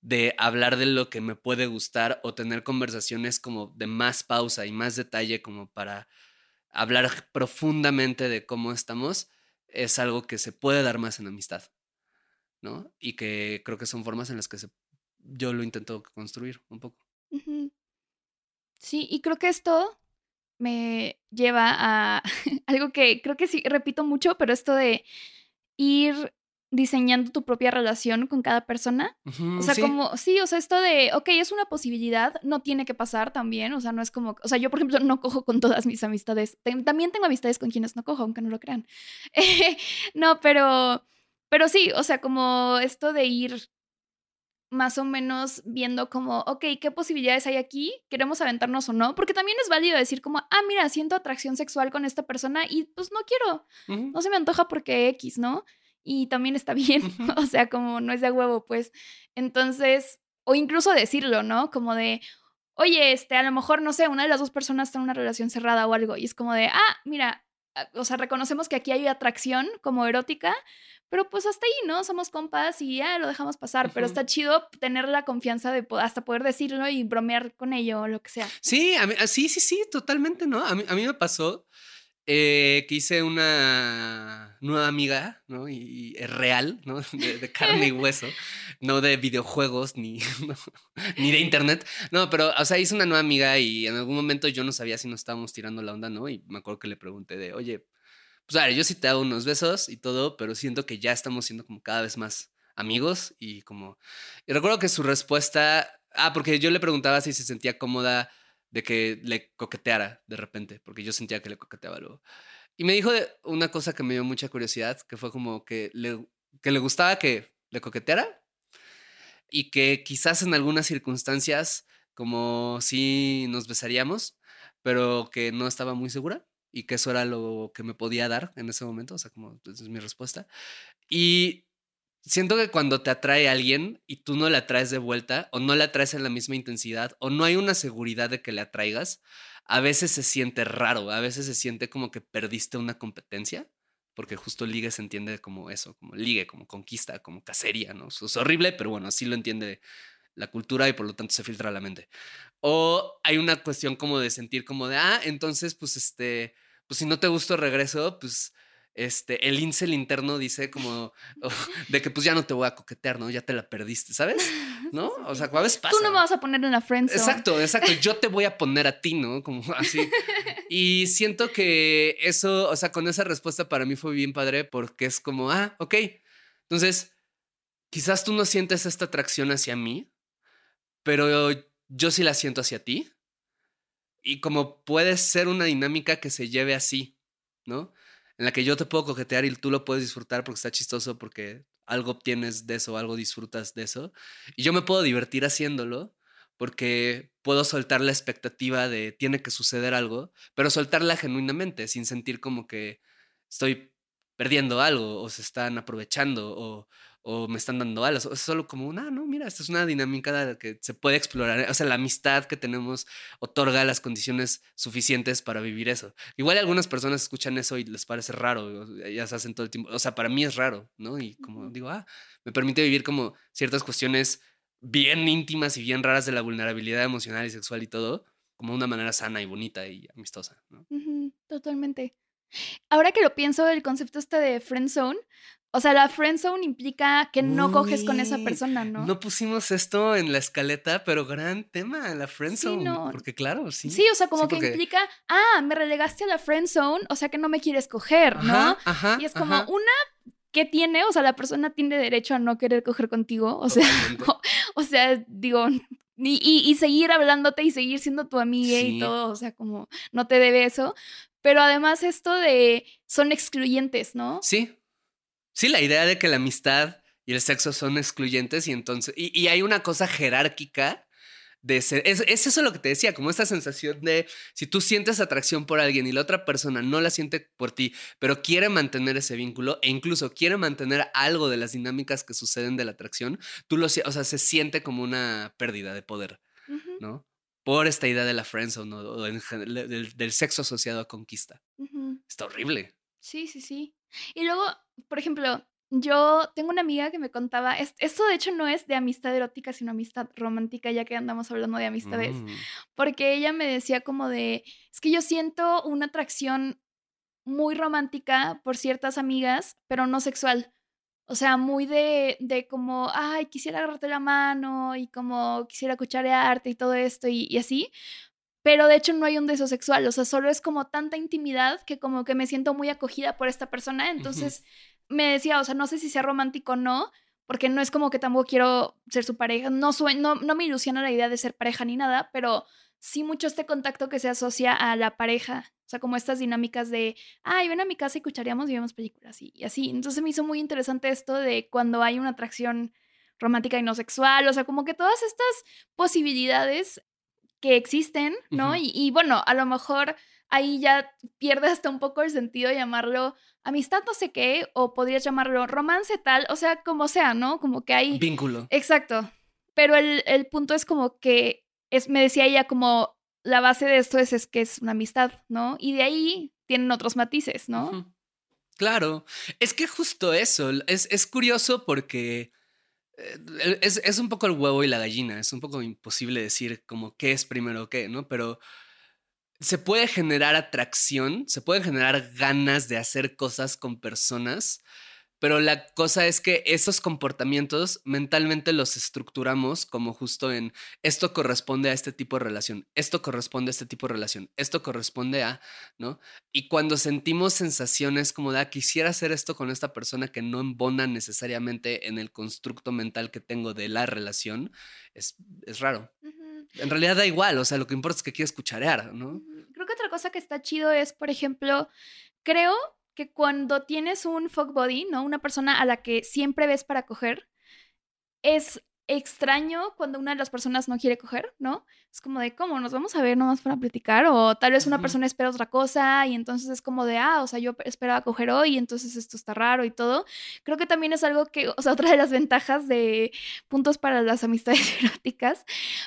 de hablar de lo que me puede gustar o tener conversaciones como de más pausa y más detalle como para hablar profundamente de cómo estamos, es algo que se puede dar más en amistad, ¿no? Y que creo que son formas en las que se, yo lo intento construir un poco. Sí, y creo que esto me lleva a algo que creo que sí repito mucho, pero esto de ir diseñando tu propia relación con cada persona. O sea, sí. como, sí, o sea, esto de, ok, es una posibilidad, no tiene que pasar también, o sea, no es como, o sea, yo, por ejemplo, no cojo con todas mis amistades, también tengo amistades con quienes no cojo, aunque no lo crean. no, pero, pero sí, o sea, como esto de ir más o menos viendo como, ok, ¿qué posibilidades hay aquí? ¿Queremos aventarnos o no? Porque también es válido decir como, ah, mira, siento atracción sexual con esta persona y pues no quiero, no se me antoja porque X, ¿no? Y también está bien, o sea, como no es de huevo, pues. Entonces, o incluso decirlo, ¿no? Como de, oye, este, a lo mejor, no sé, una de las dos personas está en una relación cerrada o algo, y es como de, ah, mira, ah, o sea, reconocemos que aquí hay atracción como erótica, pero pues hasta ahí, ¿no? Somos compas y ya lo dejamos pasar, pero está chido tener la confianza de hasta poder decirlo y bromear con ello o lo que sea. Sí, a mí- ah, sí, sí, sí, totalmente, ¿no? A mí, a mí me pasó eh, que hice una nueva amiga, ¿no? Y, real, ¿no? De, carne y hueso, no de videojuegos ni, ni de internet. No, pero, o sea, hice una nueva amiga y en algún momento yo no sabía si nos estábamos tirando la onda, ¿no? Y me acuerdo que le pregunté de, oye, pues a ver, yo sí te hago unos besos y todo, pero siento que ya estamos siendo como cada vez más amigos y como... Y recuerdo que su respuesta... Ah, porque yo le preguntaba si se sentía cómoda de que le coqueteara de repente, porque yo sentía que le coqueteaba luego. Y me dijo una cosa que me dio mucha curiosidad, que fue como que le, que le gustaba que le coqueteara y que quizás en algunas circunstancias como si nos besaríamos, pero que no estaba muy segura y que eso era lo que me podía dar en ese momento, o sea, como esa es mi respuesta. Y siento que cuando te atrae alguien y tú no la atraes de vuelta o no la atraes en la misma intensidad o no hay una seguridad de que le atraigas, a veces se siente raro, a veces se siente como que perdiste una competencia, porque justo ligue se entiende como eso, como ligue, como conquista, como cacería, ¿no? Es horrible, pero bueno, así lo entiende la cultura y por lo tanto se filtra a la mente. O hay una cuestión como de sentir como de, ah, entonces pues este, pues si no te gusto regreso, pues este, el incel interno dice como oh, de que pues ya no te voy a coquetear, ¿no? Ya te la perdiste, ¿sabes? ¿No? O sea, a veces pasa. Tú no me vas a poner en la friend zone. Exacto, exacto. Yo te voy a poner a ti, ¿no? Como así. Y siento que eso, o sea, con esa respuesta para mí fue bien padre porque es como, ah, ok. Entonces, quizás tú no sientes esta atracción hacia mí, pero yo sí la siento hacia ti. Y como puede ser una dinámica que se lleve así, ¿no? En la que yo te puedo coquetear y tú lo puedes disfrutar porque está chistoso, porque algo obtienes de eso, algo disfrutas de eso. Y yo me puedo divertir haciéndolo porque puedo soltar la expectativa de tiene que suceder algo, pero soltarla genuinamente, sin sentir como que estoy perdiendo algo o se están aprovechando o, o me están dando alas. Es solo como una, no, mira, esta es una dinámica que se puede explorar. O sea, la amistad que tenemos otorga las condiciones suficientes para vivir eso. Igual algunas personas escuchan eso y les parece raro, ya se hacen todo el tiempo. O sea, para mí es raro, ¿no? Y como digo, ah, me permite vivir como ciertas cuestiones bien íntimas y bien raras de la vulnerabilidad emocional y sexual y todo, como una manera sana y bonita y amistosa, ¿no? Totalmente. Ahora que lo pienso, el concepto este de friend zone, o sea, la friend zone implica que no coges con esa persona, ¿no? No pusimos esto en la escaleta, pero gran tema, la Sí, friendzone. no. Porque claro, sí. Sí, o sea, como Sí, que porque- implica, ah, me relegaste a la friend zone, o sea que no me quieres coger, ¿no? Ajá, ajá, y es como, ajá, una, ¿qué tiene? O sea, la persona tiene derecho a no querer coger contigo, o sea, o sea, digo, y, y- y seguir hablándote y seguir siendo tu amiga Sí. y todo, o sea, como no te debe eso. Pero además esto de son excluyentes, ¿no? Sí. Sí, la idea de que la amistad y el sexo son excluyentes y entonces. Y, y hay una cosa jerárquica de ser. Es, es eso lo que te decía, como esta sensación de si tú sientes atracción por alguien y la otra persona no la siente por ti, pero quiere mantener ese vínculo e incluso quiere mantener algo de las dinámicas que suceden de la atracción, tú lo o sea, se siente como una pérdida de poder, ¿no? Por esta idea de la friendzone o, o en del, del sexo asociado a conquista. Está horrible. Sí, sí, sí. Y luego, por ejemplo, yo tengo una amiga que me contaba, es- esto de hecho no es de amistad erótica, sino amistad romántica, ya que andamos hablando de amistades, Mm. porque ella me decía como de, es que yo siento una atracción muy romántica por ciertas amigas, pero no sexual. O sea, muy de, de como, ay, quisiera agarrarte la mano y como quisiera cucharearte y todo esto y, y así. Pero de hecho no hay un deseo sexual, o sea, solo es como tanta intimidad que como que me siento muy acogida por esta persona. Entonces me decía, o sea, no sé si sea romántico o no, porque no es como que tampoco quiero ser su pareja, no, no, no me ilusiona la idea de ser pareja ni nada, pero sí mucho este contacto que se asocia a la pareja, o sea, como estas dinámicas de, ay, ven a mi casa y cuchareamos y vemos películas y, y así. Entonces me hizo muy interesante esto de cuando hay una atracción romántica y no sexual, o sea, como que todas estas posibilidades que existen, ¿no? Y, y bueno, a lo mejor ahí ya pierde hasta un poco el sentido llamarlo amistad no sé qué, o podrías llamarlo romance tal, o sea, como sea, ¿no? Como que hay... Vínculo. Exacto. Pero el, el punto es como que es, me decía ella como la base de esto es, es que es una amistad, ¿no? Y de ahí tienen otros matices, ¿no? Claro, es que justo eso, es, es curioso porque es, es un poco el huevo y la gallina, es un poco imposible decir como qué es primero qué, ¿no? Pero se puede generar atracción, se pueden generar ganas de hacer cosas con personas, pero la cosa es que esos comportamientos mentalmente los estructuramos como justo en esto corresponde a este tipo de relación, esto corresponde a este tipo de relación, esto corresponde a, ¿no? Y cuando sentimos sensaciones como de, ah, quisiera hacer esto con esta persona que no embona necesariamente en el constructo mental que tengo de la relación, es, es raro. En realidad da igual, o sea, lo que importa es que quieres cucharear, ¿no? Creo que otra cosa que está chido es, por ejemplo, creo que cuando tienes un fuck body, ¿no? Una persona a la que siempre ves para coger, es extraño cuando una de las personas no quiere coger, ¿no? Es como de, ¿cómo? ¿Nos vamos a ver nomás para platicar? O tal vez una persona espera otra cosa y entonces es como de, ah, o sea, yo esperaba coger hoy y entonces esto está raro y todo. Creo que también es algo que, o sea, otra de las ventajas de puntos para las amistades eróticas,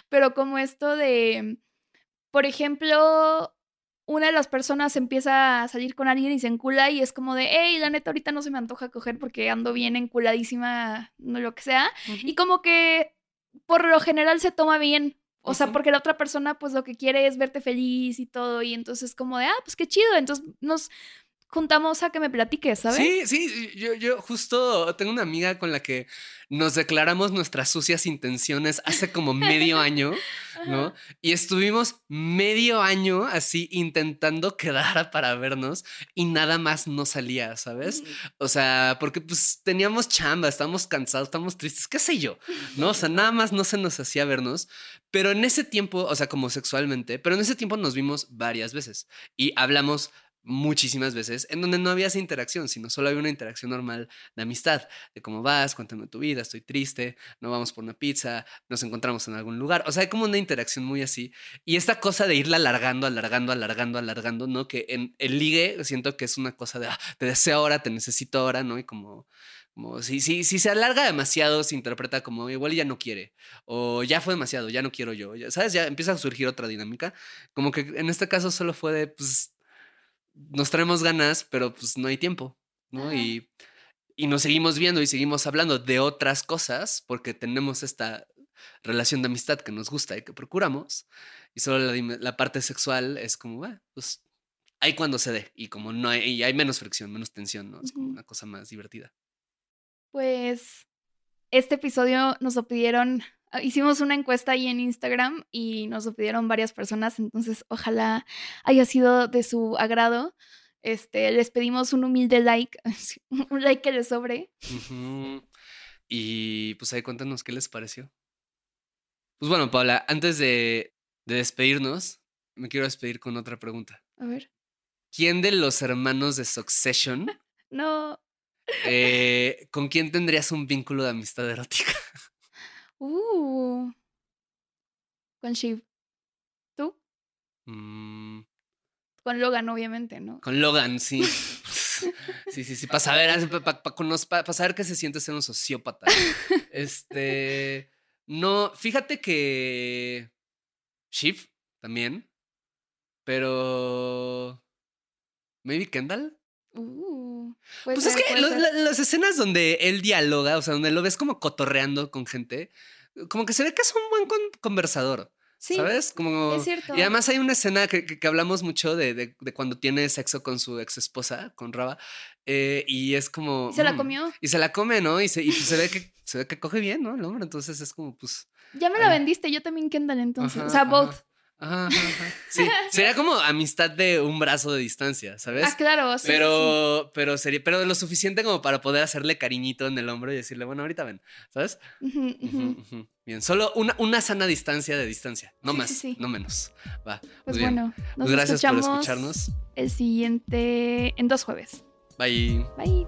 pero como esto de, por ejemplo, una de las personas empieza a salir con alguien y se encula y es como de, hey, la neta, ahorita no se me antoja coger porque ando bien enculadísima, no lo que sea. Y como que por lo general se toma bien. O sea, porque la otra persona pues lo que quiere es verte feliz y todo. Y entonces como de, ah, pues qué chido. Entonces nos juntamos a que me platiques, ¿sabes? Sí, sí, yo, yo justo tengo una amiga con la que nos declaramos nuestras sucias intenciones hace como medio año, ¿no? Y estuvimos medio año así intentando quedar para vernos y nada más no salía, ¿sabes? O sea, porque pues teníamos chamba, estábamos cansados, estábamos tristes, qué sé yo, ¿no? O sea, nada más no se nos hacía vernos, pero en ese tiempo, o sea, como sexualmente, pero en ese tiempo nos vimos varias veces y hablamos muchísimas veces en donde no había esa interacción, sino solo había una interacción normal de amistad, de cómo vas, cuéntame tu vida, estoy triste, no vamos por una pizza, nos encontramos en algún lugar, o sea, hay como una interacción muy así. Y esta cosa de irla alargando, alargando, alargando, alargando, ¿no? Que en el ligue siento que es una cosa de, ah, te deseo ahora, te necesito ahora, ¿no? Y como... Como si, si, si se alarga demasiado, se interpreta como igual ya no quiere, o ya fue demasiado, ya no quiero yo, ya- ¿sabes? Ya empieza a surgir otra dinámica. Como que en este caso solo fue de, pues, nos traemos ganas, pero pues no hay tiempo, ¿no? Ajá. Y, y nos seguimos viendo y seguimos hablando de otras cosas porque tenemos esta relación de amistad que nos gusta y que procuramos. Y solo la, parte sexual es como, "Ah, pues ahí cuando se dé. Y como no hay, y hay menos fricción, menos tensión, ¿no? Es como una cosa más divertida. Pues este episodio nos lo pidieron, hicimos una encuesta ahí en Instagram y nos lo pidieron varias personas, entonces ojalá haya sido de su agrado. Este, les pedimos un humilde like, un like que les sobre. Y pues ahí cuéntanos qué les pareció. Pues bueno, Paula, antes de, de despedirnos, me quiero despedir con otra pregunta. A ver. ¿Quién de los hermanos de Succession, No. eh, con quién tendrías un vínculo de amistad erótica? Uh. Con Shiv. ¿Tú? Mm, Con Logan, obviamente, ¿no? con Logan, sí. Sí, sí, sí, para saber, para saber qué se siente ser un sociópata. Este, no, fíjate que Shiv también, pero maybe Kendall. Uh. Puede Pues es que lo- la- las escenas donde él dialoga, o sea, donde lo ves como cotorreando con gente, como que se ve que es un buen con- conversador, Sí, ¿sabes? Como es cierto. y además hay una escena que, que- que hablamos mucho de, de- de cuando tiene sexo con su ex esposa, con Raba, eh, y es como. ¿Y se la mm, comió? Y se la come, ¿no? Y se, y pues se ve que se ve que coge bien, ¿no? El hombre. Entonces es como, pues. Ya me la vendiste, yo también Kendall entonces. ajá, o sea, both. Ajá, ajá, ajá. Sí. Sería como amistad de un brazo de distancia, ¿sabes? Ah, claro, sí, pero, pero sería, pero lo suficiente como para poder hacerle cariñito en el hombro y decirle, bueno, ahorita ven, ¿sabes? Bien, solo una, una sana distancia de distancia, no Sí, más, no menos. Va, Pues pues bien. bueno, nos Pues gracias por escucharnos. el siguiente en dos jueves. Bye. Bye.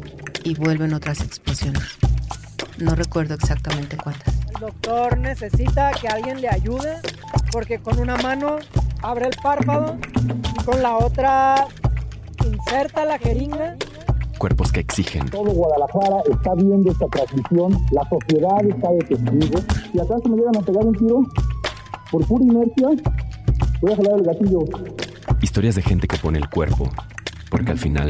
y vuelven otras explosiones. No recuerdo exactamente cuántas. El doctor necesita que alguien le ayude porque con una mano abre el párpado y con la otra inserta la jeringa. cuerpos que exigen, Todo Guadalajara está viendo esta transmisión, la sociedad está de testigo. Si acaso me llegan a pegar un tiro, por pura inercia, voy a jalar el gatillo. historias de gente que pone el cuerpo, porque al final